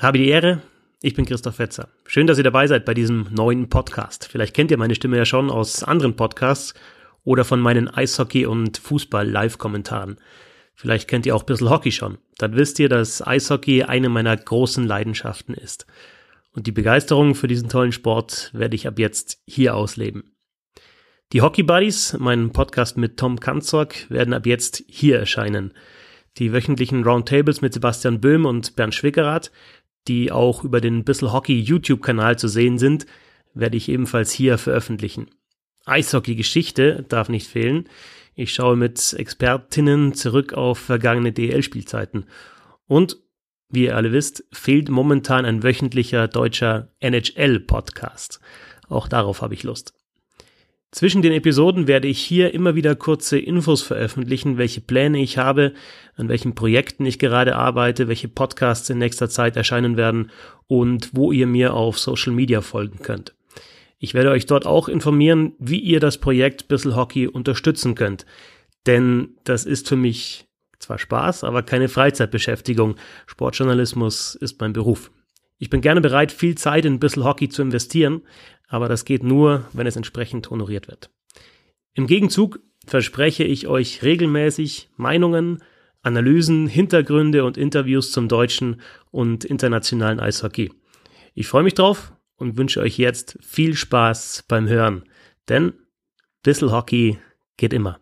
Habe die Ehre, ich bin Christoph Fetzer. Schön, dass ihr dabei seid bei diesem neuen Podcast. Vielleicht kennt ihr meine Stimme ja schon aus anderen Podcasts oder von meinen Eishockey- und Fußball-Live-Kommentaren. Vielleicht kennt ihr auch ein bisschen Hockey schon. Dann wisst ihr, dass Eishockey eine meiner großen Leidenschaften ist. Und die Begeisterung für diesen tollen Sport werde ich ab jetzt hier ausleben. Die Hockey Buddies, mein Podcast mit Tom Kanzorg, werden ab jetzt hier erscheinen. Die wöchentlichen Roundtables mit Sebastian Böhm und Bernd Schwickerath die auch über den Bissel Hockey YouTube-Kanal zu sehen sind, werde ich ebenfalls hier veröffentlichen. Eishockey-Geschichte darf nicht fehlen. Ich schaue mit Expertinnen zurück auf vergangene DL-Spielzeiten. Und, wie ihr alle wisst, fehlt momentan ein wöchentlicher deutscher NHL-Podcast. Auch darauf habe ich Lust. Zwischen den Episoden werde ich hier immer wieder kurze Infos veröffentlichen, welche Pläne ich habe, an welchen Projekten ich gerade arbeite, welche Podcasts in nächster Zeit erscheinen werden und wo ihr mir auf Social Media folgen könnt. Ich werde euch dort auch informieren, wie ihr das Projekt Bissel Hockey unterstützen könnt. Denn das ist für mich zwar Spaß, aber keine Freizeitbeschäftigung. Sportjournalismus ist mein Beruf. Ich bin gerne bereit, viel Zeit in Bissel Hockey zu investieren, aber das geht nur, wenn es entsprechend honoriert wird. Im Gegenzug verspreche ich euch regelmäßig Meinungen, Analysen, Hintergründe und Interviews zum deutschen und internationalen Eishockey. Ich freue mich drauf und wünsche euch jetzt viel Spaß beim Hören, denn Bissel Hockey geht immer.